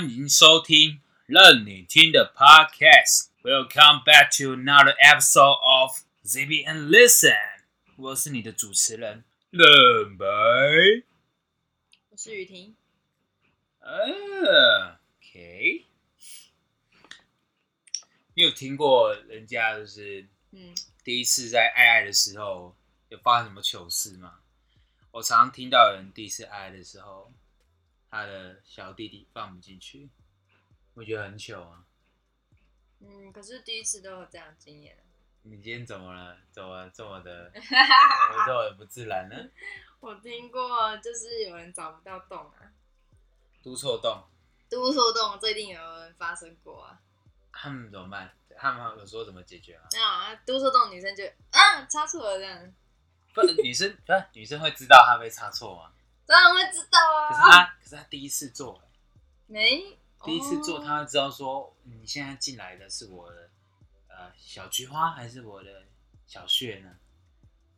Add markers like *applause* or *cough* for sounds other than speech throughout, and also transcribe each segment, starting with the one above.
欢迎收听任你听的 Podcast。Welcome back to another episode of ZB and Listen。我是你的主持人任白。我是雨婷，呃，OK。你有听过人家就是嗯，第一次在爱爱的时候有发生什么糗事吗？我常常听到有人第一次爱爱的时候，他的小弟弟放不进去，我觉得很糗啊。嗯，可是第一次都有这样的经验。你今天怎么了？怎么这么的，*laughs* 怎么这么的不自然呢？我听过，就是有人找不到洞啊，督错洞，嘟错洞，这一定有人发生过啊。他们怎么办？他们有说怎么解决吗？没有啊，嘟错洞女生就啊插错了这样，不，女生不是女生会知道她被插错吗？当然会知道啊可是他。可是他第一次做、欸没，第一次做，他会知道说你现在进来的是我的呃小菊花还是我的小穴呢？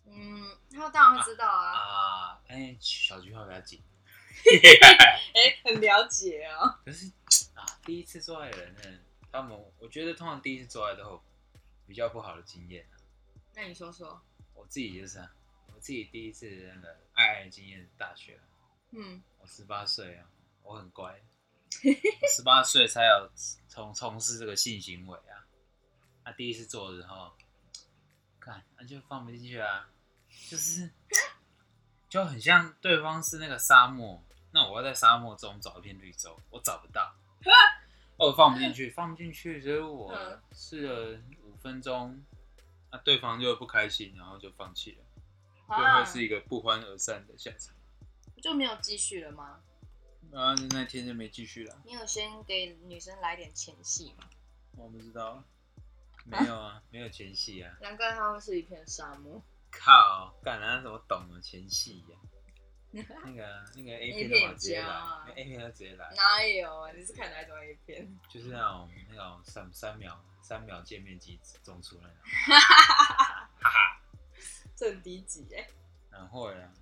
嗯，他当然会知道啊。啊，哎、小菊花比较紧。*laughs* 哎、很了解哦。可是啊，第一次做爱的人呢，他们我觉得通常第一次做爱都有比较不好的经验啊。那你说说，我自己就是啊，我自己第一次那个爱爱的经验大学，嗯，我十八岁啊，我很乖，*laughs* 十八岁才有从从事这个性行为啊。那、第一次做的时候，看那、就放不进去啊，就是 *laughs* 就很像对方是那个沙漠，那我要在沙漠中找一片绿洲，我找不到，*laughs* 哦，我放不进去，放不进去，所以我嗯。试了五分钟，那、对方就不开心，然后就放弃了，就啊会是一个不欢而散的下场。就没有继续了吗？然后那天就没继续了。你有先给女生来点前戏吗？我不知道，没有啊，没有前戏啊。难怪他会是一片沙漠。靠，干啊，怎么懂了前戏呀、*laughs* 那个那个 A 片直接来，A 片都直接来，哪有啊？你是看哪一种 A 片？就是那种那种三三秒三秒界面机中出那种。*laughs* 这很低级哎、然后呀，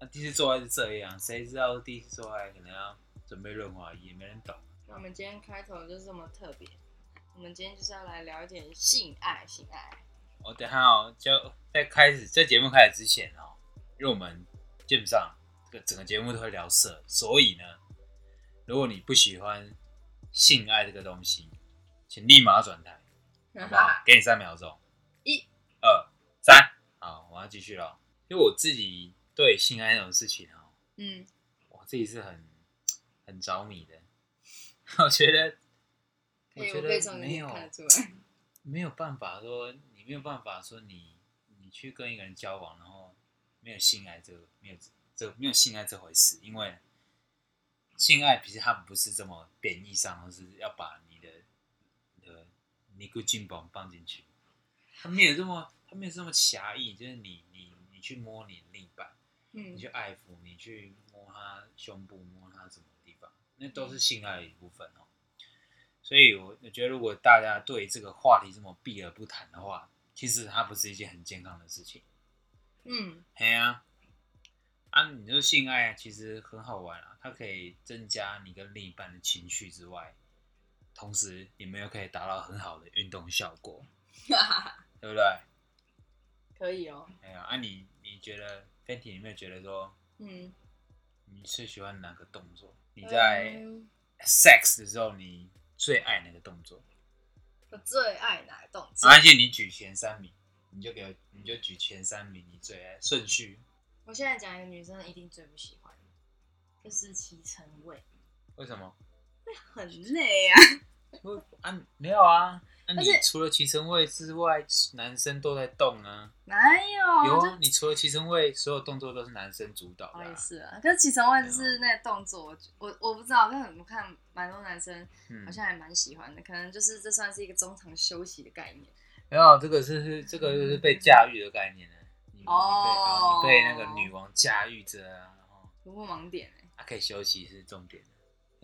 那第一次做爱是这样，谁知道第一次做爱可能要准备润滑液，没人懂。那我们今天开头就是这么特别，我们今天就是要来聊一点性爱，性爱。我等一下哦，就在开始在节目开始之前哦，因为我们基本上这个整个节目都会聊色，所以呢，如果你不喜欢性爱这个东西，请立马转台，好不好？*laughs* 给你三秒钟，一、二、三，好，我要继续了。因为我自己对性爱那种事情哦，嗯，我自己是很很着迷的。*laughs* 我觉得，我，觉得没有。没有办法说，你没有办法说你你去跟一个人交往，然后没有性爱这个没有这没有性爱这回事，因为性爱其实它不是这么贬义上，而是要把你的你的尼古金棒放进去，它没有这么它没有这么狭义，就是你你你去摸你另一半，嗯你去爱抚，你去摸他胸部，摸他什么地方，那都是性爱的一部分哦。所以我我觉得，如果大家对这个话题这么避而不谈的话，其实它不是一件很健康的事情。嗯，嘿啊，啊，你说性爱其实很好玩啊，它可以增加你跟另一半的情绪之外，同时你们又可以达到很好的运动效果，*laughs* 对不对？可以哦。哎呀，啊你你觉得 Fenty 有没有觉得说嗯，你最喜欢哪个动作？你在嗯 sex 的时候，你最爱哪个动作？我最爱哪个动没作？关系，你举前三名，你就给我，你就举前三名，你最爱顺序。我现在讲一个女生一定最不喜欢的，就是骑乘位，为什么？会很累啊。不啊，没有啊。那、你除了骑乘位之外，男生都在动啊。哪有？有啊，你除了骑乘位，所有动作都是男生主导的、哦，也啊。是啊，可是骑乘位就是那个动作，我我我不知道，但我看蛮多男生嗯好，像还蛮喜欢的，可能就是这算是一个中场休息的概念。没有，这个是是这个就是被驾驭的概念呢。你你被哦啊，你被那个女王驾驭着啊，突破盲点哎、啊，可以休息是重点，可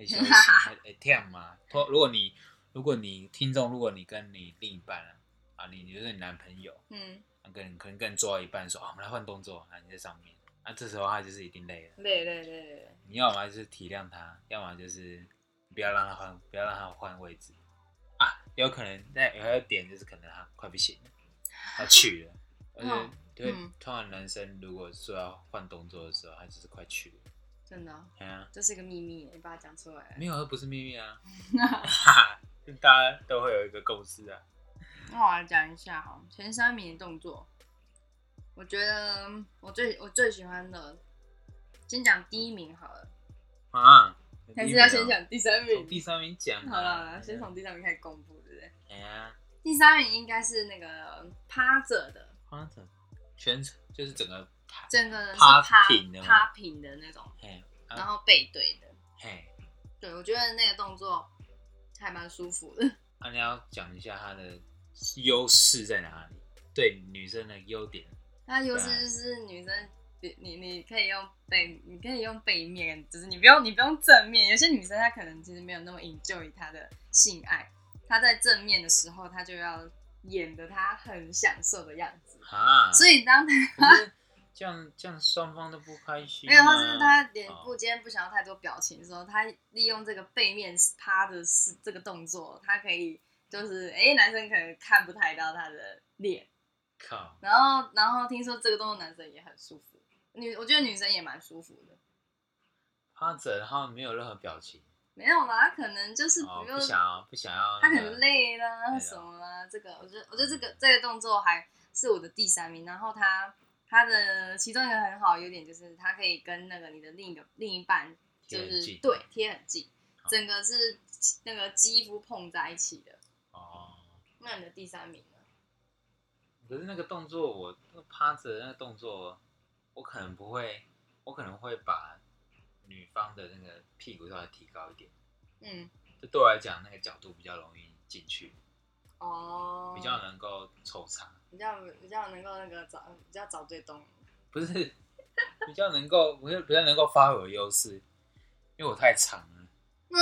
以休息，哎哎，这样嘛。托如果你如果你听众，如果你跟你另一半啊，啊，你你就是你男朋友，嗯，啊，跟你可能跟你做到一半说啊，我们来换动作，啊，你在上面，啊，这时候他就是一定累了。累累累累，你要么就是体谅他，要么就是不要让他换，不要让他换位置啊。有可能，那有一个点就是可能他快不行了，他去了，*laughs* 而且嗯对，嗯通常男生如果说要换动作的时候，他就是快去了。真的哦，哎呀，这是一个秘密，你把它讲出来。没有，这不是秘密啊，*laughs* *laughs* 大家都会有一个共识啊。那我来讲一下哈，前三名的动作，我觉得我最我最喜欢的，先讲第一名好了，啊，还是要先讲第三名？第三名讲啊。好了，好了先从第三名开始公布，对不对？哎呀，第三名应该是那个趴着的，趴着全程就是整个台，整个人是趴趴平的吗趴平的那种，然后背对的。嘿，对，我觉得那个动作还蛮舒服的。*laughs* 啊，你要讲一下它的优势在哪里？对女生的优点，它优势就是女生，你你你可以用背，你可以用背面，就是你不用你不用正面。有些女生她可能其实没有那么 enjoy 她的性爱，她在正面的时候，她就要演的她很享受的样子。啊，所以当她这样这样双方都不开心、啊。没有，或是他脸部哦今天不想要太多表情的时候，他利用这个背面趴的是这个动作，他可以就是哎、男生可能看不太到他的脸。靠，然后，然后听说这个动作男生也很舒服，女我觉得女生也蛮舒服的。趴着，然后没有任何表情，没有啦，他可能就是哦，不用，不想要不想要、他可那个能累啦什么啦。这个我觉得，我觉得这个这个动作还是我的第三名。然后他他的其中一个很好的优点就是，它可以跟那个你的另一个另一半就是对贴很近，整个是那个肌肤碰在一起的。哦。那你的第三名呢？可是那个动作，我那个趴着那个动作，我可能不会，我可能会把女方的那个屁股稍微提高一点，嗯，这对我来讲那个角度比较容易进去，哦，比较能够抽查，比较比较能够那个找比较找对东。不是比较能够，不是比较能够发挥我的优势，因为我太长了。嗯，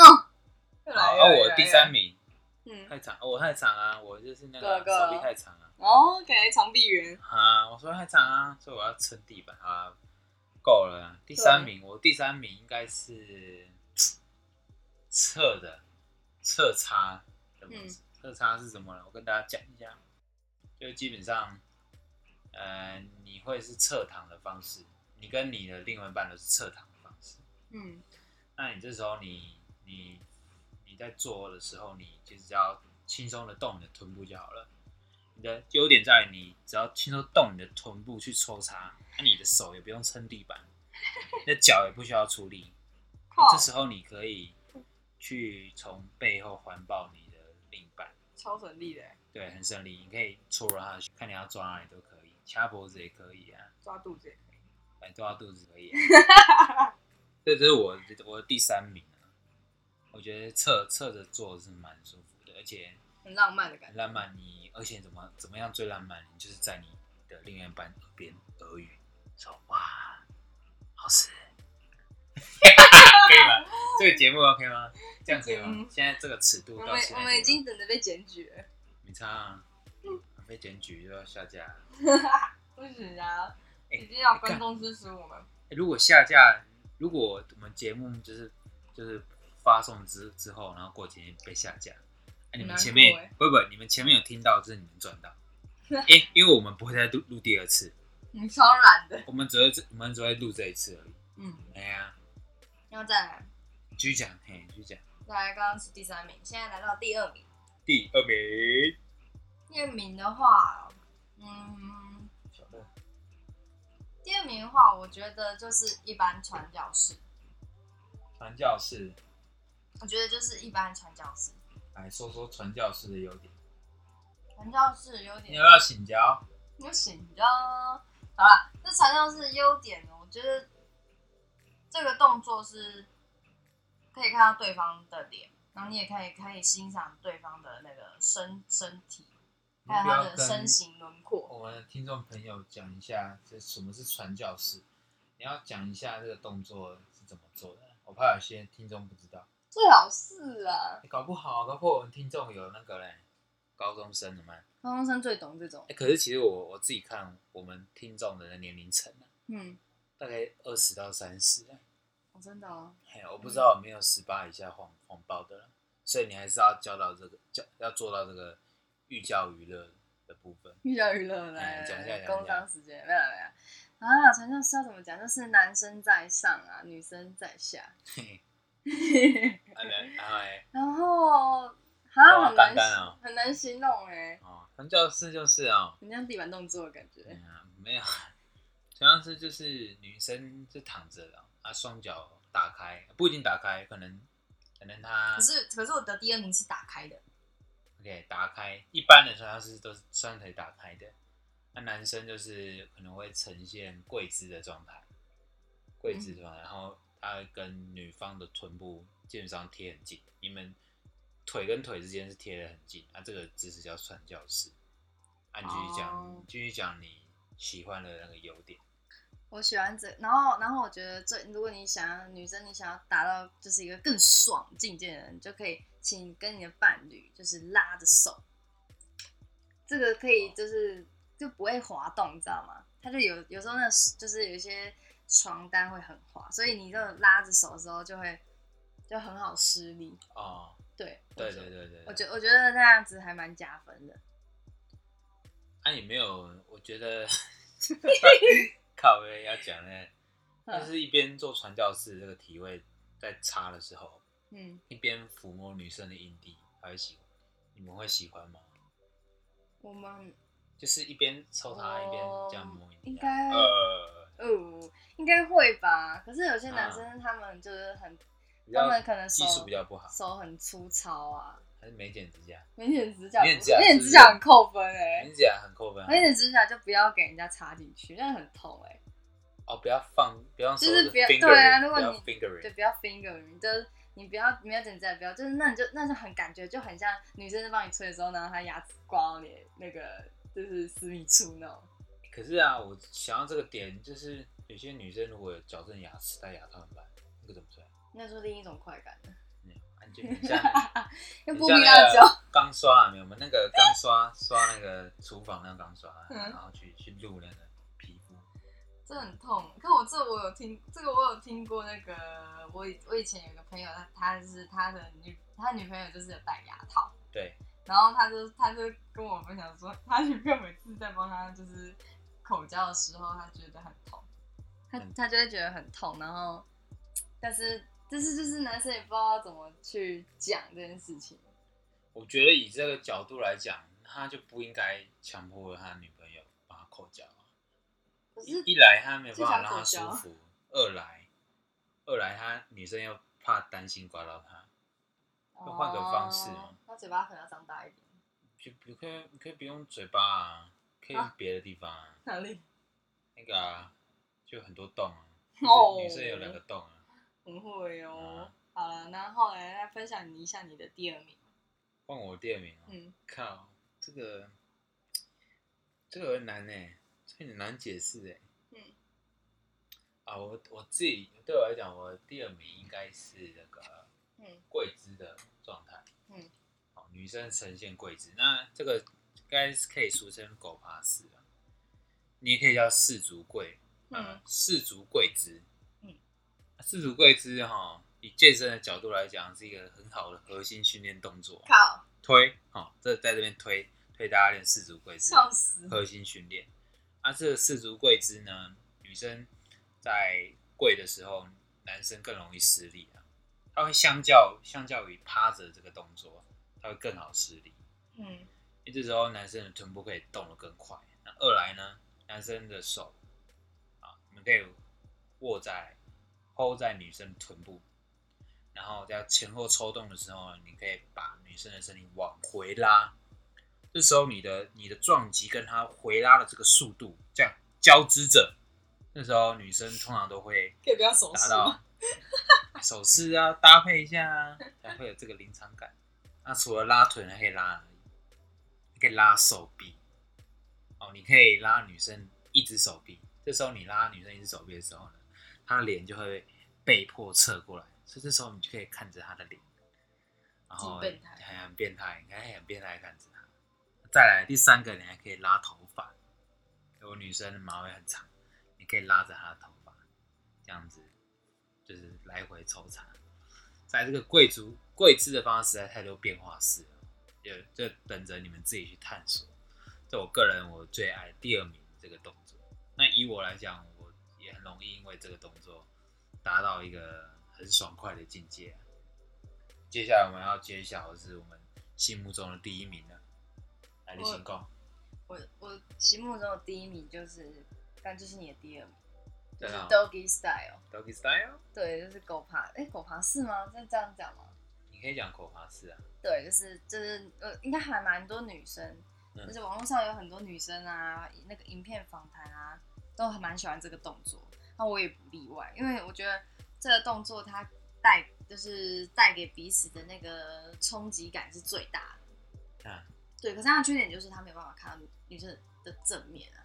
越好，来越而我第三名嗯太长，哦我太长啊，我就是那个手臂太长啊。，OK，长臂猿。啊，我说太长啊，所以我要撑地板啊，够了啊。第三名，我第三名应该是侧的侧插的模式。侧插是什么呢？我跟大家讲一下，就基本上，呃，你会是侧躺的方式，你跟你的另外一半都是侧躺的方式。嗯那你这时候你你你在做的时候，你就只要轻松的动你的臀部就好了。你的优点在于你只要轻松动你的臀部去抽插，那、你的手也不用撑地板，你的脚也不需要出力。*laughs* 这时候你可以去从背后环抱你的另一半，超省力的，对，很顺利。你可以戳了他看你要抓哪里都可以，掐脖子也可以啊，抓肚子也可以。哎，抓肚子可以、啊。*laughs* 这这是我我的第三名啊，我觉得侧侧着做是蛮舒服的，而且很浪漫的感觉。浪漫。你而且怎么怎么样最浪漫？你就是在你的另一半耳边耳语，说哇，好吃，*laughs* 可以吗？这个节目 OK 吗？这样可以吗嗯？现在这个尺度我们到现在我们已经等着被检举了，没差啊，被检举就要下架。*laughs* 不行啊，哎一定要观众支持我们。欸如果下架，如果我们节目就是就是发送之之后，然后过几天被下架，啊、你们前面、不不，你们前面有听到，这是你们赚到。*laughs* 哎、因为我们不会再录录第二次，你超懒的。我们只会这我们只会录这一次而已。嗯，哎呀，然后再来，继续讲，嘿，继续讲。再来，刚刚是第三名，现在来到第二名。第二名，第二名的话，嗯，小的第二名的话，我觉得就是一般传教士，传教士，我觉得就是一般传教士。来说说传教士的优点。传教士优点你要不要请教？有请教。好了，这传教士的优点呢，我觉得这个动作是可以看到对方的脸，然后你也可以可以欣赏对方的那个身身体，你还有他的身形轮廓。我们的听众朋友讲一下，这什么是传教士？你要讲一下这个动作是怎么做的，我怕有些听众不知道。最好是啊，欸搞不好，搞不好我们听众有那个嘞，高中生的嘛。高中生最懂这种哎、。可是其实我我自己看我们听众的年龄层啊，嗯，大概二十到三十，哦真的哦，嘿，我不知道有没有十八以下谎谎报的了，所以你还是要教到这个教要做到这个寓教于乐的部分。寓教于乐来哎讲一下工商时间没有没有。啊，传教士要怎么讲？就是男生在上啊，女生在下，然然后哎，然后好像很难哇干干哦。很难形容哎，哦，传教士就是哦，很像地板动作的感觉。嗯啊，没有，*laughs* 传教士就是女生就躺着了，啊，双脚打开，不一定打开，可能可能她可是可是我的第二名是打开的，OK 打开，一般的传教士都是双腿打开的，那男生就是可能会呈现跪姿的状态，跪姿状态，然后他会跟女方的臀部基本上贴很近，你们腿跟腿之间是贴的很近，啊，这个姿势叫传教士。按，你继续讲，继续讲你喜欢的那个优点。我喜欢这，然后然后我觉得最，如果你想要女生，你想要达到就是一个更爽境界的人，你就可以请跟你的伴侣就是拉着手，这个可以就是就不会滑动，你知道吗？它就有有时候那就是有一些床单会很滑，所以你这种拉着手的时候就会就很好施力。哦，对，对对对对，我觉我觉得那样子还蛮加分的。啊，你没有，我觉得 *laughs* 靠背要讲呢，就是一边做传教士这个体位在插的时候，嗯，一边抚摸女生的阴蒂，她会喜欢，你们会喜欢吗？我们就是一边抽她，一边这样摸应该呃，哦，应该会吧。可是有些男啊。生他们就是很，他们可能手技术比较不好，手很粗糙啊，还是没剪指甲，没剪指甲不，没剪指甲没剪是不是指甲很扣分哎、没剪指甲很扣分啊。没剪指甲就不要给人家插进去，那很痛哎、哦，不要放，不要就是指不要对啊如果你对，不要 finger，就是你不要没有剪指甲，不要，就是那你就那就很感觉就很像女生在帮你吹的时候，然后她牙齿刮到你那个就是私密处那种。可是啊，我想到这个点，就是有些女生如果有矫正牙齿戴牙套怎么办？那个怎么算？那是另一种快感，嗯，*laughs* 安全，你像用你不必辣像那个椒。钢刷啊，没有吗？那个刚刷 *laughs* 刷那个厨房那个钢刷，然后去去录那个皮肤。这很痛。可我这我有听，这个我有听过。那个我以我以前有个朋友，他他是他的女他女朋友就是有戴牙套，对，然后他就他就跟我分享说，他女朋友每次在帮他就是口交的时候，他觉得很痛，他嗯他就会觉得很痛，然后但是但是就是男生也不知道怎么去讲这件事情。我觉得以这个角度来讲，他就不应该强迫他女朋友帮他口交啊。可是一一来他没有办法让他舒服，二来二来他女生又怕担心刮到他，就换个方式他嘴巴可能要张大一点。就不可可以不用嘴巴啊，可以用啊别的地方啊，哪里？那个啊，就很多洞啊，哦女生有两个洞啊。很会哦嗯。好了，那后来来分享一下你的第二名。换我第二名哦，嗯，靠，这个这个很难呢，这很难解释哎。嗯。啊，我我自己对我来讲，我第二名应该是那个嗯跪姿的状态。嗯。好，女生呈现跪姿，那这个应该是可以俗称狗爬式啊，你也可以叫四足跪。嗯，四足跪姿。嗯。四足跪姿哈，以健身的角度来讲，是一个很好的核心训练动作。靠，推，哈、这在这边推推大家练四足跪姿，笑死。核心训练。啊，这个四足跪姿呢，女生在跪的时候，男生更容易失力啊。他会相较相较于趴着这个动作，他会更好施力，嗯因为这时候男生的臀部可以动得更快。那二来呢，男生的手啊，你们可以握在 hold 在女生臀部，然后在前后抽动的时候呢，你可以把女生的身体往回拉。这时候你的你的撞击跟她回拉的这个速度这样交织着，那时候女生通常都会可以不要手势？*laughs* 手势啊，搭配一下啊，才会有这个临场感。那除了拉腿，还可以拉？你可以拉手臂。哦，你可以拉女生一只手臂。这时候你拉女生一只手臂的时候呢，她的脸就会被迫侧过来，所以这时候你就可以看着他的脸，然后变态很很变态，你看很变态看着他。再来第三个，你还可以拉头发。如果女生的马尾很长，你可以拉着她的头发，这样子就是来回抽查。在这个贵族贵姿的方式实在太多变化式了，就就等着你们自己去探索。这我个人我最爱第二名这个动作。那以我来讲，我也很容易因为这个动作达到一个很爽快的境界。接下来我们要揭晓的是我们心目中的第一名了，来，你先讲。我我心目中的第一名就是，但就是你的第二名，就是 Doggy Style。Doggy style，对，就是狗爬，哎、狗爬式吗？是这样讲吗？你可以讲狗爬式啊。对，就是就是呃，应该还蛮多女生，嗯就是网络上有很多女生啊，那个影片访谈啊，都还蛮喜欢这个动作。那我也不例外，因为我觉得这个动作它带就是带给彼此的那个冲击感是最大的。啊，对，可是它的缺点就是他没有办法看到女生的正面啊。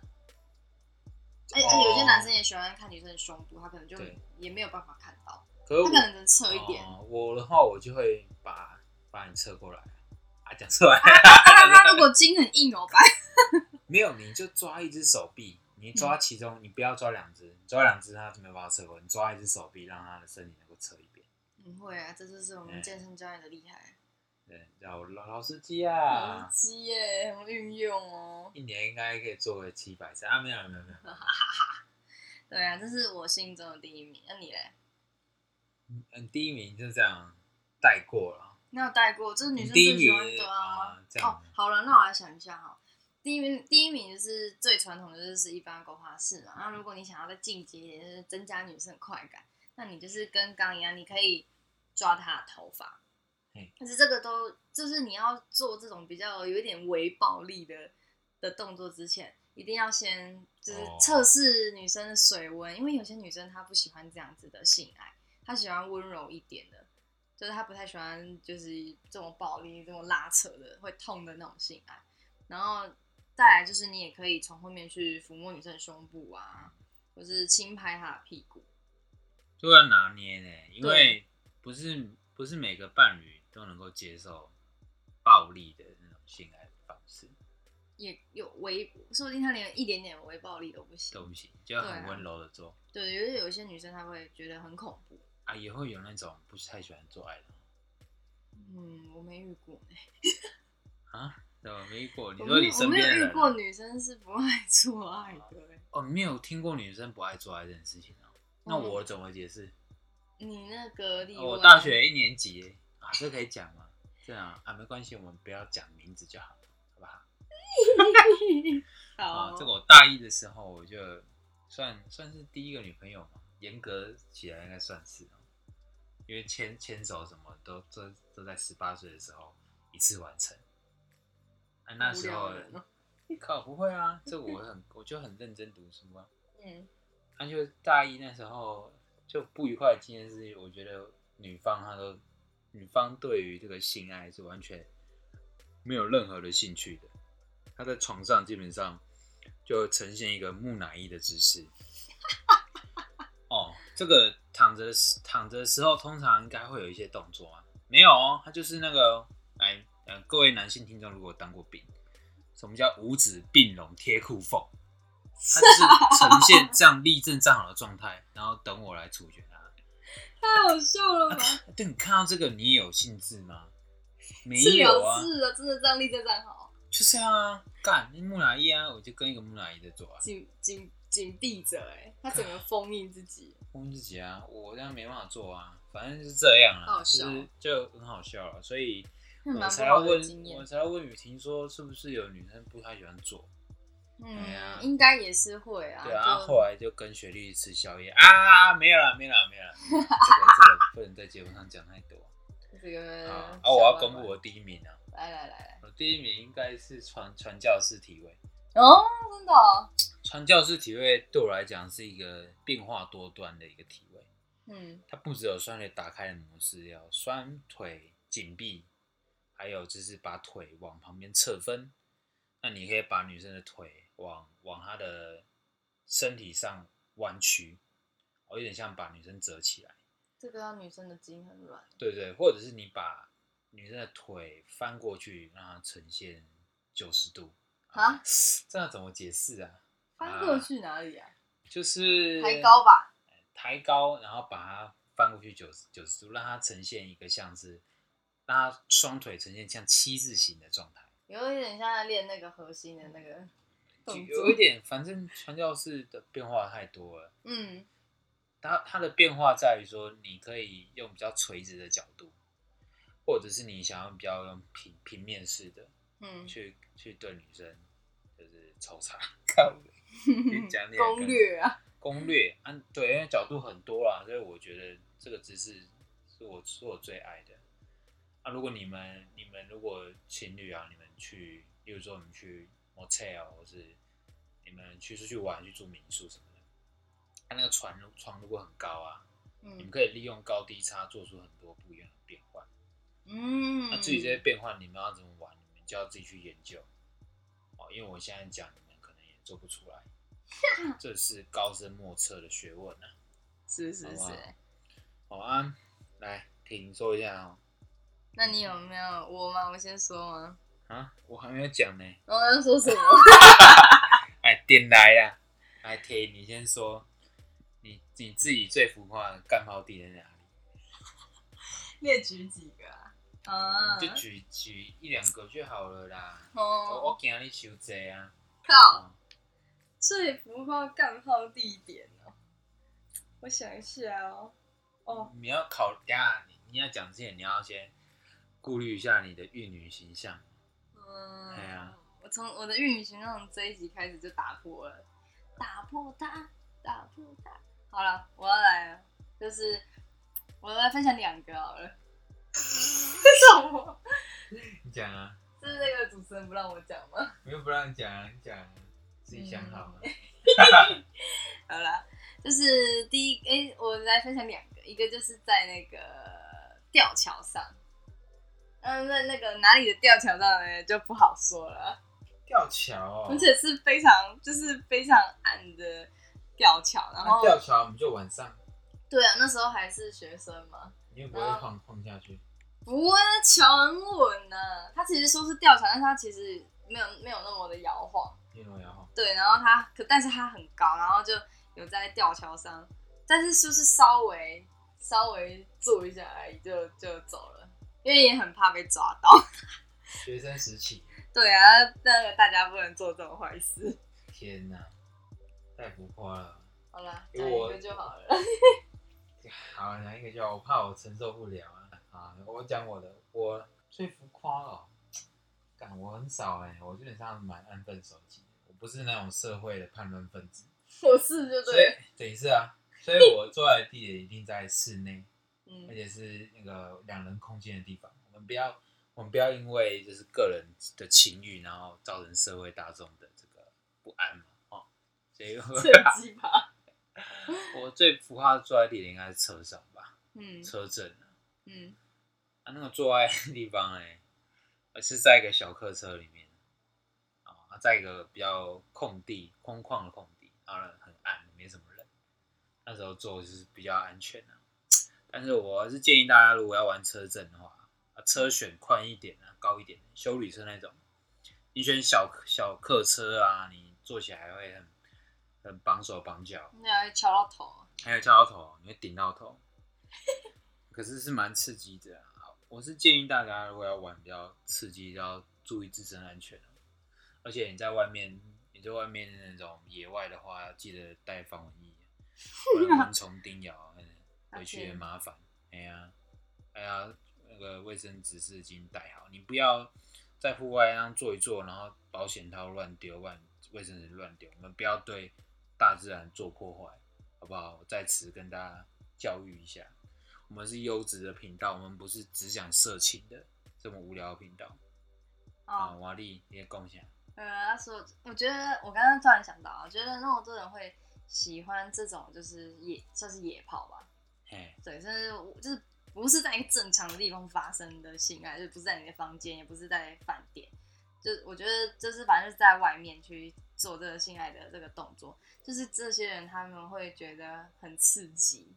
而且哦而且有些男生也喜欢看女生的胸部，他可能就也没有办法看到，可他可能只能侧一点。哦我的话，我就会把把你侧过来啊，讲出来。他他如果筋很硬哦，白 *laughs* 没有，你就抓一只手臂，你抓其中，你不要抓两只，你抓两只它就没有办法侧过，你抓一只手臂，让它的身体能够侧一边。不会啊，这就是我们嗯健身教练的厉害。对，叫老老司机啊，机耶，很会运用哦。一年应该可以做个七百次啊，没有没有没有，*laughs* 对啊，这是我心中的第一名。那你嘞？嗯，第一名就这样带过了。没有带过？这是女生第一最喜欢名的啊哦，好了，那我来想一下哈。第一名，第一名就是最传统的，就是一般勾花式嘛。那如果你想要再进阶一点，就是增加女生的快感，那你就是跟刚一样，你可以抓她的头发。但是这个都就是你要做这种比较有一点微暴力的的动作之前，一定要先就是哦测试女生的水温，因为有些女生她不喜欢这样子的性爱，她喜欢温柔一点的。就是她不太喜欢就是这种暴力、这种拉扯的会痛的那种性爱。然后再来就是你也可以从后面去抚摸女生的胸部啊，或是轻拍她的屁股。就要拿捏呢，因对为不是不是每个伴侣都能够接受暴力的那种性爱方式，也有微，说不定他连一点点微暴力都不行。都不行，就要很温柔的做对，因为有一些女生她会觉得很恐怖。啊，也会有那种不是太喜欢做爱的嗯，我没遇过呢。*laughs* 啊，对？没遇过，你说你身边我没有遇过女生是不爱做爱的欸。哦，你没有听过女生不爱做爱这件事情哦？那嗯我怎么解释？你那个例我大学一年级啊，这可以讲吗？这样啊，没关系，我们不要讲名字就好，好不好？*laughs* 好啊，这个我大一的时候我就算算是第一个女朋友嘛，严格起来应该算是哦，因为牵牵手什么都都都在十八岁的时候一次完成。啊，那时候靠不会啊，这我很我就很认真读书啊。*laughs* 嗯，那就大一那时候就不愉快的经验是，我觉得女方她都女方对于这个性爱是完全没有任何的兴趣的，她在床上基本上就呈现一个木乃伊的姿势。哦，这个躺着躺着的时候，通常应该会有一些动作啊，没有哦，他就是那个各位男性听众如果当过兵，什么叫五指并拢贴裤缝？他就是呈现 *laughs* 这样立正站好的状态，然后等我来处决他。太好笑了吧？对你看到这个，你有兴致吗？没有啊，是啊，真的这样立正站好，就是啊，干那木乃伊啊，我就跟一个木乃伊在做啊，紧紧紧闭着哎，他整个 *laughs* 封印自己。封印自己啊，我这样没办法做啊，反正就是这样啊，是就很好笑了，所以那我才要问我才要问雨婷说，是不是有女生不太喜欢做？嗯，应该也是会啊。对啊，就后来就跟雪莉吃宵夜啊，没有了，没有了，没有了，*laughs* 这个这个不能在节目上讲太多。这个啊，啊，我要公布我第一名啊！来来来来，我第一名应该是传传教士体位。哦，真的哦，传教士体位对我来讲是一个变化多端的一个体位，嗯它不只有双腿打开的模式，要双腿紧闭，还有就是把腿往旁边侧分。那你可以把女生的腿往往她的身体上弯曲，哦，有点像把女生折起来。这个让女生的筋很软，对对，或者是你把女生的腿翻过去，让它呈现九十度啊，这样怎么解释啊？翻过去哪里啊？就是抬高吧。抬高，然后把它翻过去九十九十度，让它呈现一个像是让它双腿呈现像七字形的状态。有一点像在练那个核心的那个动作。有一点，反正传教士的变化太多了。嗯它它的变化在于说，你可以用比较垂直的角度，或者是你想要比较用平平面式的嗯，去去对女生就是抽查，靠北你讲点 *laughs* 攻略啊，攻略，啊，对，因为角度很多啦，所以我觉得这个姿势是我是我最爱的。啊，如果你们你们如果情侣啊，你们去，例如说你们去 motel 或是你们去出去玩，去住民宿什么的，它、那个床床如果很高啊，你们嗯可以利用高低差做出很多不一样的变换。嗯，那至于这些变换你们要怎么玩，你们就要自己去研究。哦，因为我现在讲，你们可能也做不出来，*laughs* 这是高深莫测的学问啊。是是是。好啊，来听说一下哦。那你有没有我吗？我先说吗？啊，我还没有讲呢。我要说什么？*laughs* 哎，点来呀，来听你先说，你你自己最浮夸的干炮地在哪里？*laughs* 列举几个啊？啊，你就举举一两个就好了啦。我哦我，惊你收济啊。靠，哦最浮夸干炮地点哦，我想一下哦，哦，你要考，等一下你你要讲之前，你要先顾虑一下你的玉女形象。嗯，对啊我从我的玉女形象这一集开始就打破了，打破它，打破它。好了，我要来了，就是我来分享两个好了。为什么？你讲啊，是那个主持人不让我讲吗？我又不让你讲啊，你讲啊，自己想好了。*laughs* 好啦，就是第一，哎、我来分享两个，一个就是在那个吊桥上，嗯，在那个哪里的吊桥上呢，就不好说了，吊桥哦，而且是非常就是非常暗的吊桥，然后吊桥我们就晚上，对啊，那时候还是学生嘛，你又不会晃晃下去。不会，那桥很稳呢、它其实说是吊桥，但是它其实没有没有那么的摇晃。因为我要晃。对，然后它可但是它很高，然后就有在吊桥上，但是就是稍微稍微坐一下而已就就走了，因为也很怕被抓到。*laughs* 学生时期，对啊，那个大家不能做这种坏事。天哪，太浮夸了。好了，*laughs* 讲一个就好了。好，讲一个叫我怕我承受不了啊？啊，我讲我的，我最浮夸哦。干，我很少哎、我基本上蛮安分守己，我不是那种社会的叛乱分子。我是就对，对是啊，所以我坐在的地铁一定在室内，而嗯且是那个两人空间的地方。我们不要，我们不要因为就是个人的情欲，然后造成社会大众的这个不安嘛。哦，所以我趁机吧。*laughs* 我最浮夸的坐在地点应该是车上吧，嗯车震啊，嗯啊那个坐在的地方哎、呃是在一个小客车里面啊，在一个比较空地、空旷的空地，然后很暗，没什么人。那时候坐就是比较安全啊。但是我是建议大家，如果要玩车震的话，啊车选宽一点啊，高一点，修理车那种。你选小小客车啊，你坐起来会很很绑手绑脚，你还会敲到头。还有敲到头，你会顶到头，*laughs* 可是是蛮刺激的、啊。我是建议大家，如果要玩比较刺激，要注意自身安全哦而且你在外面，你在外面那种野外的话，要记得带防蚊液，不然蚊虫叮咬，嗯回去也麻烦。哎呀，哎呀，那个卫生纸是已经带好，你不要在户外那样坐一坐，然后保险套乱丢，乱卫生纸乱丢，我们不要对大自然做破坏。好不好？我在此跟大家教育一下，我们是优质的频道，我们不是只讲色情的这么无聊的频道。啊，哦，瓦力，你也共享。呃，他说，我觉得我刚刚突然想到，我觉得那么多人会喜欢这种就是野，算是野炮吧。嘿，对，就是就是不是在一个正常的地方发生的性爱，就不是在你的房间，也不是在饭店，就我觉得就是反正是在外面去做这个性爱的这个动作，就是这些人他们会觉得很刺激，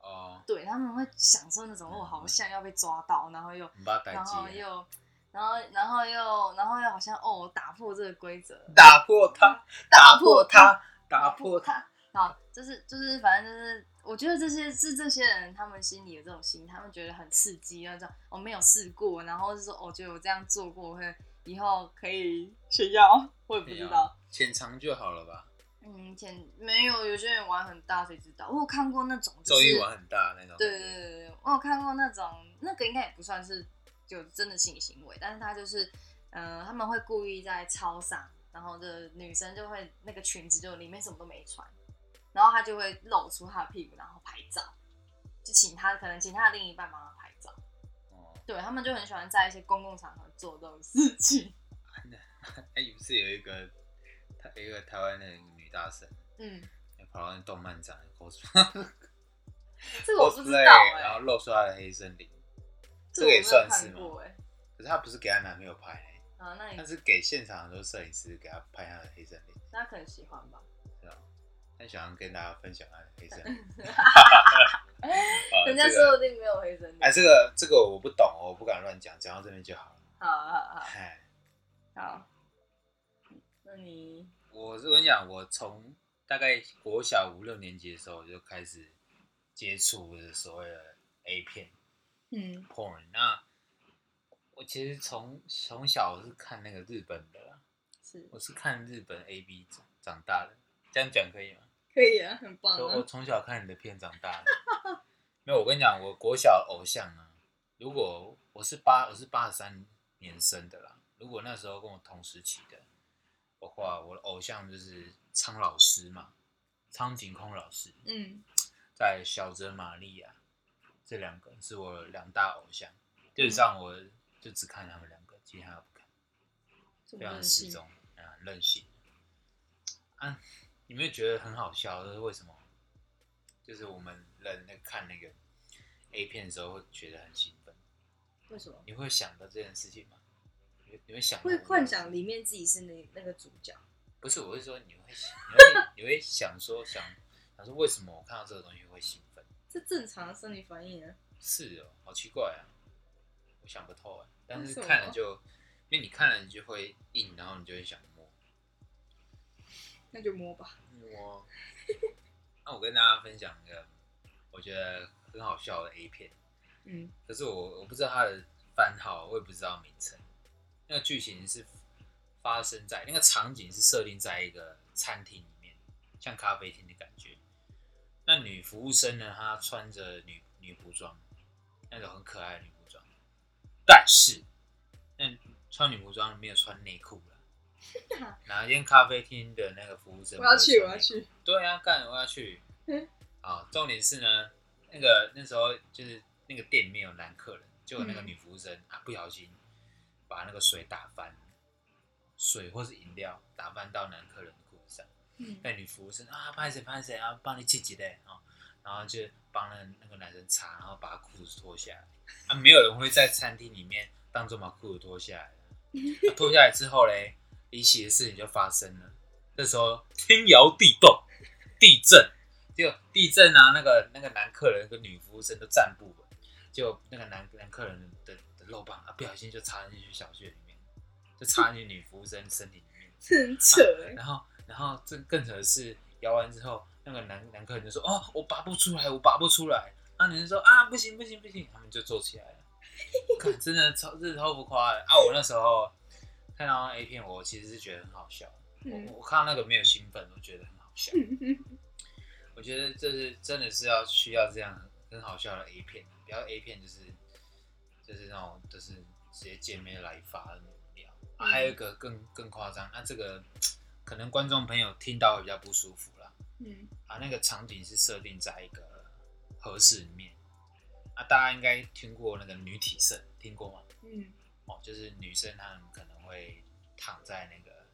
哦，对他们会享受那种哦，好像要被抓到，然后又然后，又然后然后又然后又好像哦打破这个规则，*laughs* 打破它，打破它，打破它。好，就是就是反正就是我觉得这些是这些人他们心里有这种心，他们觉得很刺激，那种我没有试过，然后就说我觉得我这样做过会以后可以炫耀，我也不知道。浅尝就好了吧？嗯，浅没有，有些人玩很大，谁知道？我有看过那种，就周一是玩很大那种。对对对对，我有看过那种，那个应该也不算是就真的性行为，但是他就是，呃，他们会故意在操场，然后的女生就会那个裙子就里面什么都没穿，然后他就会露出他的屁股，然后拍照，就请他可能请他的另一半帮他拍照，哦，对他们就很喜欢在一些公共场合做这种事情，*laughs* 哎，不是有一个台一个台湾的女大生，嗯，跑到那动漫展 cos *laughs* 这个我不知道 cosplay，哎、然后露出她的黑森林，这这个也算是吗哎、可是她不是给她男朋友拍、欸，啊，那你她是给现场很多摄影师给她拍她的黑森林，那可能喜欢吧。是吧？她想要跟大家分享她的黑森 *laughs* 人家说不定没有黑森林。哎，这个这个我不懂，我不敢乱讲，讲到这边就好了。好好好哎，好，那你我是跟你讲，我从大概国小五六年级的时候就开始接触的所谓的 A 片嗯 porn。那我其实从从小我是看那个日本的啦，是我是看日本 A B 长长大的，这样讲可以吗？可以啊，很棒我啊。从小看你的片长大的。没有，我跟你讲，我国小偶像啊，如果我是八我是八十三年生的啦，如果那时候跟我同时期的的话，我的偶像就是苍老师嘛，苍井空老师，嗯在小泽玛利亚这两个是我两大偶像，基本上我就只看他们两个，其他的不看。非常这么任性。失踪，啊，任性。啊，你们会觉得很好笑，就是为什么？就是我们人在看那个 A 片的时候，会觉得很兴奋。为什么？你会想到这件事情吗？你会你会想到会幻想里面自己是那那个主角。不是，我是说你会想 *laughs* 你会你会想说想想说为什么我看到这个东西会兴奋？这正常的生理反应啊。是哦，好奇怪啊，我想不透啊。但是看了就，因为你看了你就会硬，然后你就会想摸。那就摸吧。摸，*laughs* 那我跟大家分享一个我觉得很好笑的 A 片，嗯可是我我不知道它的番号，我也不知道名称。那个剧情是发生在那个场景是设定在一个餐厅里面，像咖啡厅的感觉。那女服务生呢，她穿着女女仆装，那种很可爱的女仆装，但是那穿女仆装没有穿内裤了。哪一间咖啡厅的那个服务生？我要去，我要。去。对啊，干我要去重点是呢，那个那时候就是那个店里面有男客人，就有那个嗯女服务生、啊，不小心把那个水打翻，水或是饮料打翻到男客人的裤子上。嗯那女服务生啊，拍谁拍谁啊，帮你清洁嘞啊，然后就帮那那个男生擦，然后把他裤子脱下来。啊，没有人会在餐厅里面当做把裤子脱下来脱下来之后嘞，离奇的事情就发生了。这时候天摇地动，地震，就地震啊，那个那个男客人跟女服务生都站不稳，就那个男男客人的的肉棒啊，不小心就插进去小穴里面，就插进女服务生身体里面。这很扯哎。然后，然后这更扯的是，摇完之后，那个男男客人就说：“哦，我拔不出来，我拔不出来。”然后女生说：“啊，不行不行不行！”他们就坐起来了。*laughs* 看，真的超，真的超浮夸的啊！我那时候看到 A 片，我其实是觉得很好笑。我嗯我看到那个没有兴奋，我觉得很好笑。我觉得这是真的是要需要这样很好笑的 A 片，不要 A 片就是就是那种就是直接见面来发的无聊。啊嗯还有一个更更夸张，那、这个可能观众朋友听到会比较不舒服啦。嗯啊，那个场景是设定在一个合适里面。啊，大家应该听过那个女体盛，听过吗？嗯哦，就是女生她们可能会躺在那个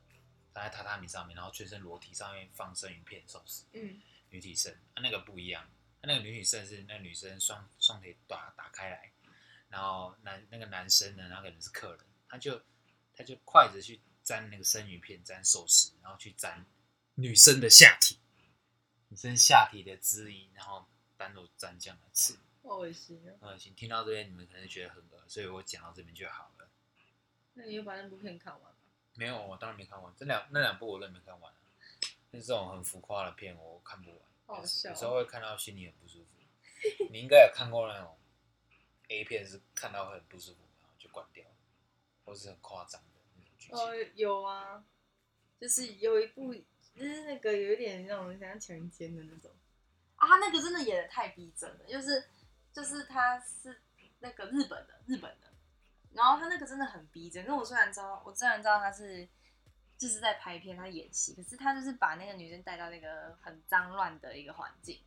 躺在榻榻米上面，然后全身裸体，上面放生鱼片、寿司。嗯女体盛，啊，那个不一样，啊那个女体盛是那女生双双腿打打开来，然后男那个男生呢，那个人是客人，他就他就筷子去沾那个生鱼片，沾寿司，然后去沾女生的下体，女生下体的汁液，然后单独蘸酱来吃，好恶心啊！很恶心。听到这边你们可能觉得很恶，所以我讲到这边就好了。那你有把那部片看完吗？没有，我当然没看完，这两那两部我都没看完啊。那这种很浮夸的片我看不完。有好笑有时候会看到心里很不舒服。你应该有看过那种 A 片，是看到会很不舒服，然后就关掉，或是很夸张的那种剧情。哦，有啊，就是有一部，就是那个有一点那种像强奸的那种啊，他那个真的演的太逼真了，就是就是他是那个日本的日本的，然后他那个真的很逼真。跟我虽然知道，我虽然知道他是就是在拍片，他演戏，可是他就是把那个女生带到那个很脏乱的一个环境，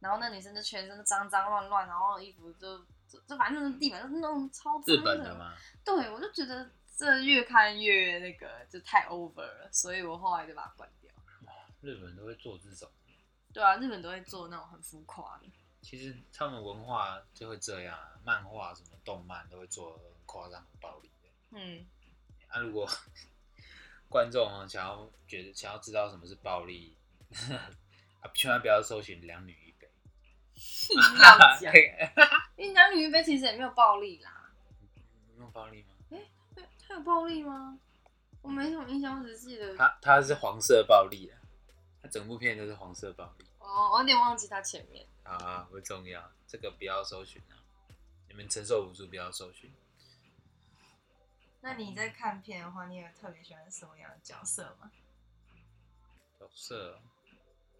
然后那女生就全身都脏脏乱乱，然后衣服就就就反正地板都是那种超脏日本的吗？对，我就觉得这越看越那个，就太 over 了，所以我后来就把它关掉。日本都会做这种，对啊，日本都会做那种很浮夸的。其实他们文化就会这样啊，漫画什么动漫都会做夸张、很暴力的。嗯，啊，如果 *laughs* 观众啊想要觉得想要知道什么是暴力，*laughs* 啊，千万不要搜寻两女一杯。硬要讲，*laughs* 因为两女一杯其实也没有暴力啦。没有暴力吗？对他有暴力吗？我没什么印象，我只记得他他是黄色暴力啊，他整部片都是黄色暴力哦，我有点忘记他前面。啊，不重要，这个不要搜寻啊，你们承受不住，不要搜寻。那你在看片的话，你有特别喜欢什么样的角色吗？角色，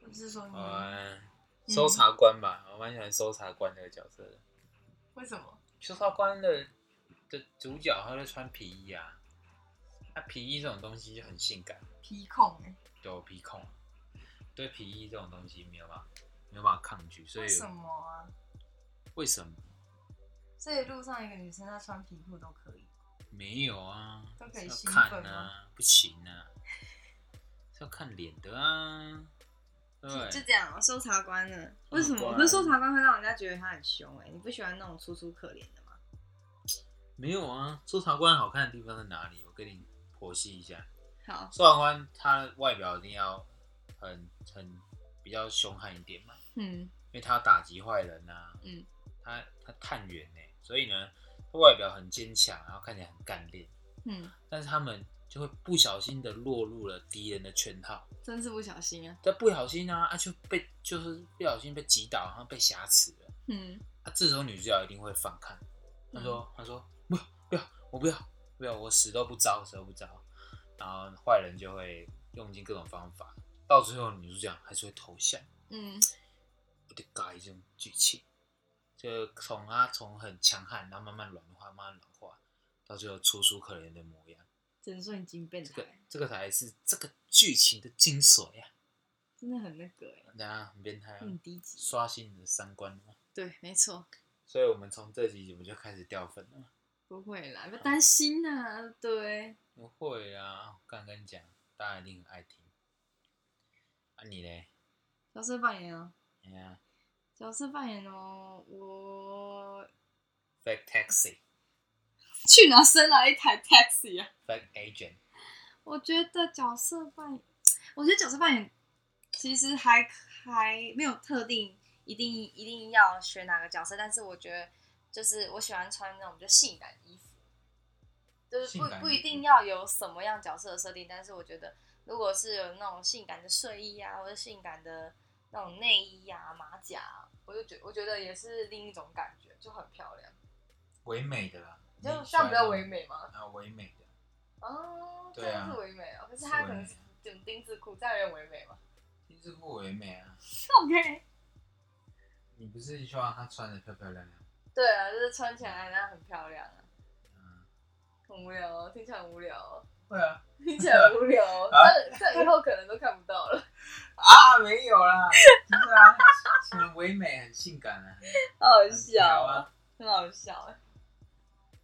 不是说你嗯，搜查官吧，我蛮喜欢搜查官这个角色的。为什么？搜查官的的主角他在穿皮衣啊，那、皮衣这种东西就很性感，皮控哎、有皮控，对皮衣这种东西没有办法没有办法抗拒，所以为什么啊？为什么所以路上一个女生她穿皮裤都可以。没有啊？都可以是要兴奋看啊，不行啊，*laughs* 是要看脸的啊，对就对？这样哦，搜查官呢？为什么？官可是搜查官会让人家觉得他很凶哎、你不喜欢那种楚楚可怜的吗？没有啊，搜查官好看的地方在哪里？我跟你剖析一下。好，搜查官他外表一定要很很比较凶悍一点嘛，嗯因为他要打击坏人啊，嗯，他他探员呢，所以呢，他外表很坚强，然后看起来很干练，嗯，但是他们就会不小心的落入了敌人的圈套，真是不小心啊。他不小心啊，啊就被就是不小心被击倒，然后被挟持了，嗯。啊，这时候女主角一定会反抗，她说她说不要不要我不要不要我死都不招死都不招，然后坏人就会用尽各种方法，到最后女主角还是会投降。嗯。我的改这种剧情，就从他从很强悍，然后慢慢软化，慢慢软化，到最后楚楚可怜的模样。只能说你经变这个，这个才是这个剧情的精髓啊！真的很那个哎、对啊很变态啊，很低级。刷新你的三观嘛。对，没错，所以我们从这集我们就开始掉粉了。不会啦，不要担心呐、对，不会啊，我刚跟你讲，大家一定很爱听。啊你嘞？角色扮演哦，哎呀角色扮演哦，我，fake taxi，fake 去哪生来一台 taxi 啊？？fake agent 我觉得角色扮演，我觉得角色扮演其实还还没有特定一定一定要选哪个角色，但是我觉得就是我喜欢穿那种比较性感的衣服，就是性感衣服不不一定要有什么样角色的设定，但是我觉得如果是有那种性感的睡衣啊，或者性感的那种内衣啊、马甲啊，我就觉我觉得也是另一种感觉，就很漂亮，唯美的啦，就你这样比较唯美吗？啊，唯美的。哦，这对啊样是唯美哦，可是它可能是是唯美顶丁字裤，这样有点唯美吗丁字裤唯美啊！？*laughs* OK。你不是希望她穿的漂漂亮亮？对啊，就是穿起来那样很漂亮啊，嗯，很无聊哦，听起来很无聊哦，会啊。听起来很无聊。哦，*laughs* 啊？这这以后可能都看不到了，*laughs* 啊，没有啦，就是啊，很唯美，很性感啊，好好笑啊。很好笑哎。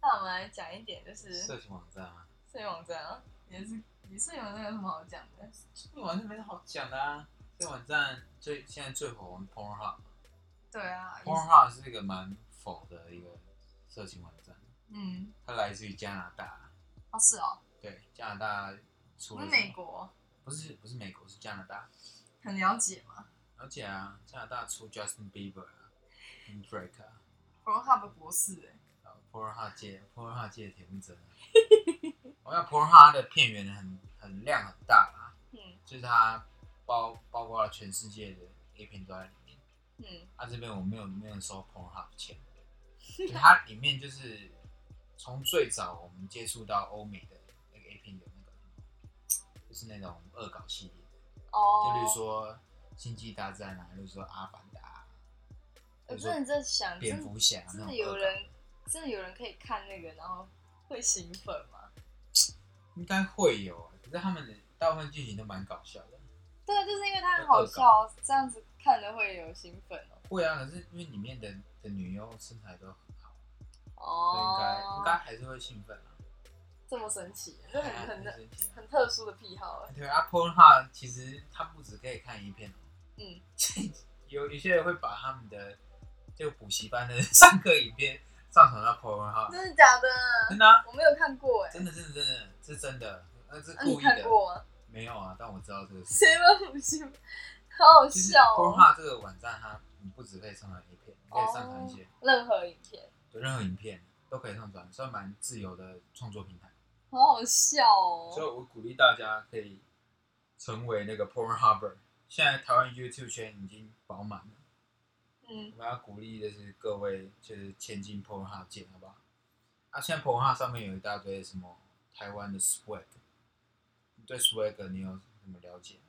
那我们来讲一点，就是色情网站啊，色情网站啊，也是你摄影网站有什么好讲的？色情网站没什么好讲的啊。这网站最现在最火的 Pornhub，Pornhub 对啊，也是是一个蛮火的一个色情网站，嗯，它来自于加拿大，哦是哦，对，加拿大出不是了美国，不是不是美国，是加拿大。很了解吗？了解啊，加拿大出 Justin Bieber 啊，跟 Drake 啊，，Pornhub 博士哎，然后 Pornhub 界 Pornhub 界的铁木真啊。我要 Pornhub 的片源很很量很大啊，嗯就是它包包括了全世界的 A 片都在里面。嗯啊，这边我没有没有收 Pornhub 钱，*laughs* 就它里面就是从最早我们接触到欧美的就是那种恶搞系列的，哦，就比如说《星际大战》啊，例如说《阿凡达》我真的在想，蝙蝠侠那真的有人真的有人可以看那个，然后会兴奋吗？应该会有啊，可是他们的大部分剧情都蛮搞笑的。对，啊就是因为他很好笑，这样子看的会有兴奋哦。会啊，可是因为里面的的女优身材都很好，哦，应该应该还是会兴奋啊。这么神奇，这很哎很很特殊的癖好哎。对啊，Pornhub 其实它不止可以看一片哦，嗯，*laughs* 有有些人会把他们的这个补习班的上课影片上传到 Pornhub，真的假的？真的啊，我没有看过哎。真的真的真的，是真的，那是故意的。看过吗？没有啊，但我知道这个事。谁们补习？好好笑哦。Pornhub 这个网站，它你不只可以上传 A 片，你可以上传一些任何影片，对任何影片都可以上传，算蛮自由的创作平台。好好笑哦所以哦。我鼓励大家可以成为那个 Pornhub。现在台湾 YouTube 圈已经饱满了，嗯，我们要鼓励的是各位就是前进 Pornhub 界，好不好？啊，现在 Pornhub 上面有一大堆什么台湾的 swag，你对 swag 你有什么了解？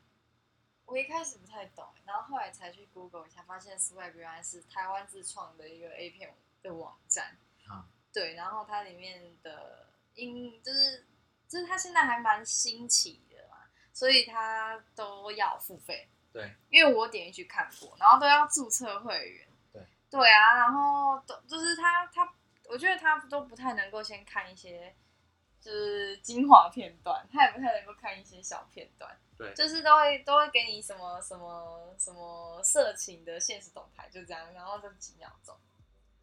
我一开始不太懂，然后后来才去 Google 一下，发现 Swag 原来是台湾自创的一个 A 片的网站。啊，对，然后它里面的音就是就是它现在还蛮新奇的嘛，所以它都要付费。对，因为我点进去看过，然后都要注册会员。对，对啊，然后都就是他他，我觉得他都不太能够先看一些就是精华片段，他也不太能够看一些小片段。对就是都会都会给你什么什么什么色情的现实动态，就这样，然后就几秒钟。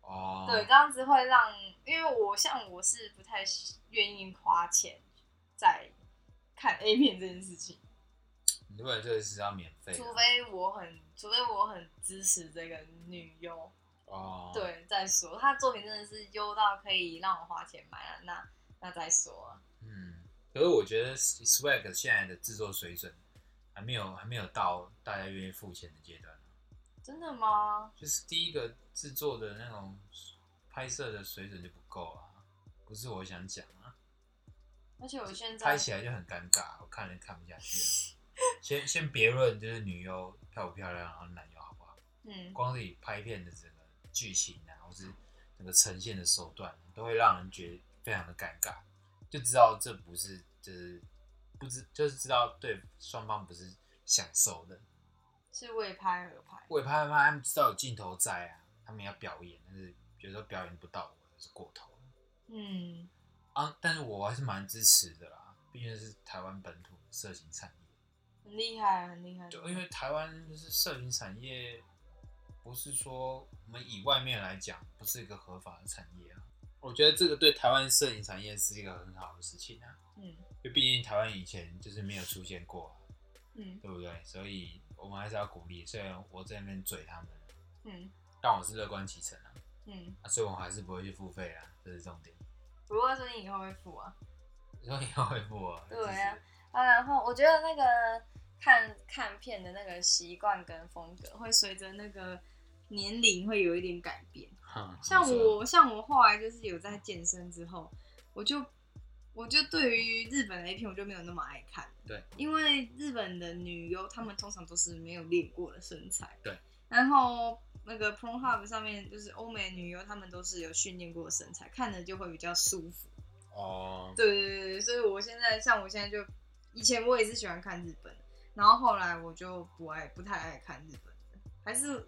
哦，对，这样子会让，因为我像我是不太愿意花钱在看 A 片这件事情，你如果这个是要免费的，除非我很，除非我很支持这个女优，哦，，对，再说。她作品真的是优到可以让我花钱买了，那那再说啊。嗯，可是我觉得 swag 现在的制作水准还没有还没有到大家愿意付钱的阶段。真的吗？就是第一个制作的那种拍摄的水准就不够啊，不是我想讲啊，而且我现在拍起来就很尴尬，我看人看不下去。*laughs* 先先别论就是女优漂不漂亮，然后男优好不好，嗯，光是以拍片的整个剧情啊，或是整个呈现的手段，都会让人觉得非常的尴尬，就知道这不是就是不知就是知道对双方不是享受的，是为拍而拍。为拍而拍，他们知道有镜头在啊，他们要表演，但是觉得表演不到位，是过头了嗯，啊。但是我还是蛮支持的啦，毕竟是台湾本土的色情产业。很厉害，很厉害。就因为台湾就是色情产业，不是说我们以外面来讲，不是一个合法的产业啊。我觉得这个对台湾摄影产业是一个很好的事情啊，嗯因为毕竟台湾以前就是没有出现过、啊，嗯对不对？所以我们还是要鼓励。虽然我在那边嘴他们，嗯但我是乐观其成啊。嗯，啊，所以我还是不会去付费啊，这是重点。不过说你以后会付啊。你说以后会付 *laughs* 啊？对啊啊，然后我觉得那个看看片的那个习惯跟风格会随着那个年龄会有一点改变。哼像我，像我后来就是有在健身之后，我就我就对于日本的 A 片我就没有那么爱看。对，因为日本的女优她们通常都是没有练过的身材。对，然后那个 Pornhub 上面就是欧美女优，她们都是有训练过的身材，看着就会比较舒服。哦，对对对对，所以我现在像我现在就，以前我也是喜欢看日本，然后后来我就不爱不太爱看日本的，还是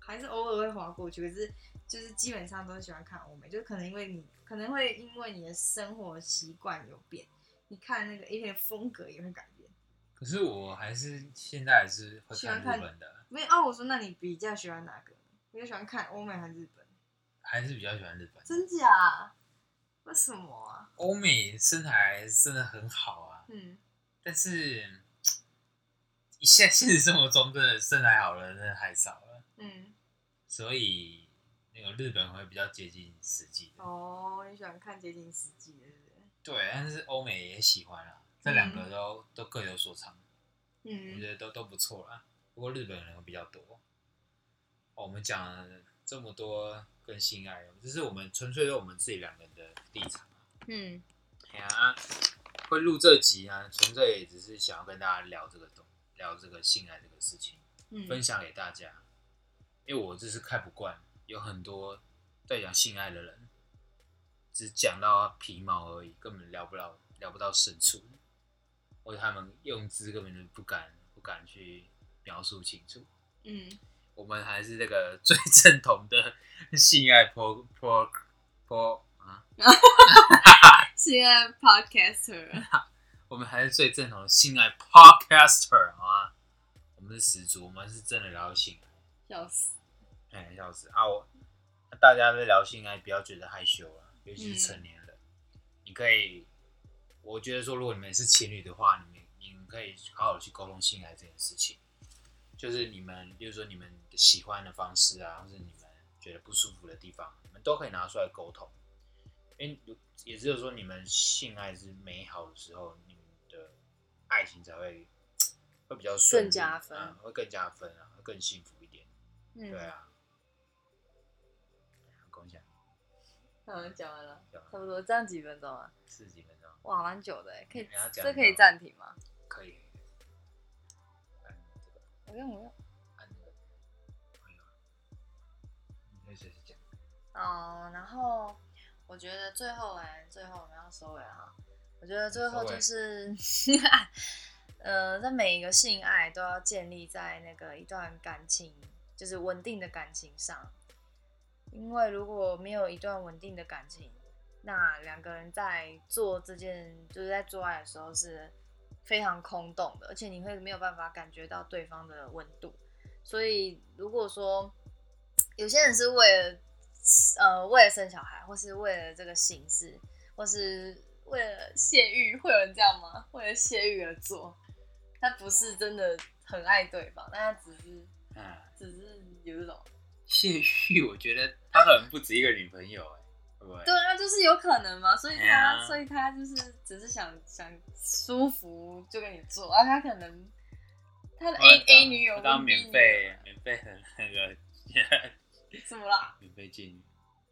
还是偶尔会划过去，可是就是基本上都是喜欢看欧美，就可能因为你可能会因为你的生活习惯有变，你看那个 A 片的风格也会改变。可是我还是现在还是会喜欢看日本的，没有啊？我说那你比较喜欢哪个？比较喜欢看欧美还是日本？还是比较喜欢日本。真假？为什么啊？欧美身材真的很好啊，嗯，但是现现实生活中真的身材好的人真的太少了，嗯，所以那个日本会比较接近实际的。哦，你喜欢看接近实际的，对不对？对，但是欧美也喜欢啊，这两个都、都各有所长，嗯我嗯觉得都都不错啦。不过日本人比较多。哦我们讲了这么多跟性爱，这是我们纯粹是我们自己两个人的立场。嗯哎呀、啊，会录这集啊，纯粹也只是想要跟大家聊这个东，聊这个性爱这个事情，嗯分享给大家。因为我就是看不惯，有很多在讲性爱的人，只讲到皮毛而已，根本聊不到聊不到深处，或者他们用字根本就不敢不敢去描述清楚。嗯，我们还是这个 *laughs* 最正统的性爱 pro pro pro 啊，*laughs* 性爱 podcaster，*laughs* 我们还是最正统的性爱 podcaster 好吗？我们是始祖，我们是真的聊性爱。笑死。哎，笑死啊！我大家在聊性爱，不要觉得害羞了，尤其是成年人。你可以，我觉得说，如果你们是情侣的话，你们你们可以好好地去沟通性爱这件事情。就是你们，比如说你们喜欢的方式啊，或者你们觉得不舒服的地方，你们都可以拿出来沟通。因为也只有说你们性爱是美好的时候，你们的爱情才会会比较顺更加分啊会更加分啊，会更幸福一点。嗯，对啊，嗯，讲完了，讲完差不多，这样几分钟啊？四十几分钟哇，蛮久的哎，可以你要，讲这可以暂停吗？可以。按这个，不用不用。按那个，可以啊。你可以随时讲。哦，然后我觉得最后哎，最后我们要收尾了哈。我觉得最后就是，*laughs* 呃，在每一个性爱都要建立在那个一段感情，就是稳定的感情上。因为如果没有一段稳定的感情，那两个人在做这件，就是在做爱的时候是非常空洞的，而且你会没有办法感觉到对方的温度。所以如果说有些人是为了呃为了生小孩，或是为了这个形式，或是为了泄欲，会有人这样吗？为了泄欲而做，他不是真的很爱对方，但他只是嗯，只是有一种。谢玉，我觉得他可能不止一个女朋友，哎，会不会？对啊，就是有可能嘛，所以他，所以他就是只是想想舒服就跟你做，啊，他可能他的 A A 女友当免费免费的那个 *laughs* 什么啦？*laughs* 免费妓女。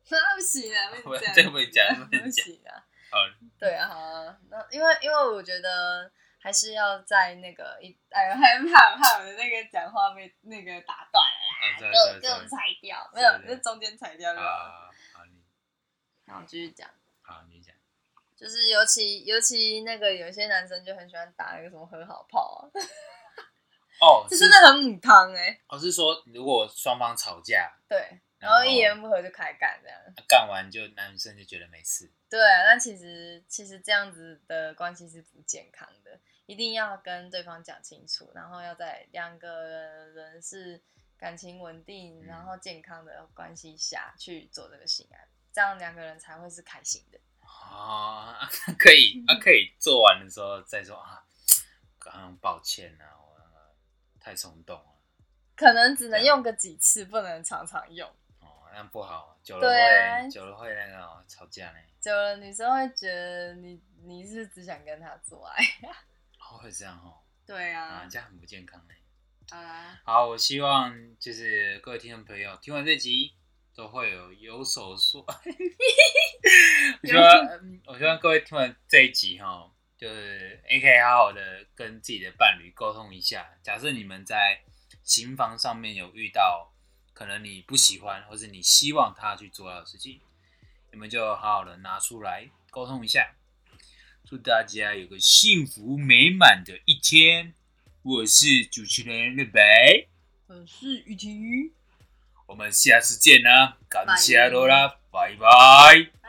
那不行啊，不不能 *laughs* 这个不能讲不能不讲行啊。好，对啊，好啊，那因为因为我觉得还是要在那个一哎，害怕怕我的那个讲话被那个打断啦，对给我给我对。对裁掉，没有，对对那中间裁掉就好。好你。然后继续讲，好你讲。就是尤其尤其那个有些男生就很喜欢打那个什么和好炮啊，哦，*laughs* 是。这真的很母汤哎、哦，是说如果双方吵架，对，然后一言不合就开干这样。干完就男生就觉得没事。对啊，但其实其实这样子的关系是不健康的，一定要跟对方讲清楚，然后要在两个人是感情稳定，嗯然后健康的关系下去做这个性爱，这样两个人才会是开心的。哦，啊可以，啊，可以做完的时候再说啊，刚刚抱歉啊，我那个太冲动了，可能只能用个几次，不能常常用。哦，那样不好，久了会久了会那个哦吵架呢，久了，女生会觉得你你是只想跟他做爱。哦会这样哦，对啊，这样很不健康呢。啊，好，我希望就是各位听众朋友听完这集都会有有所说。*laughs* 我希望，嗯我希望各位听完这一集哈，就是 A K 好好的跟自己的伴侣沟通一下。假设你们在行房上面有遇到可能你不喜欢或是你希望他去做到的事情，你们就好好的拿出来沟通一下。祝大家有个幸福美满的一天。我是主持人日北，我是雨婷。我们下次见啦，感谢罗啦，拜拜。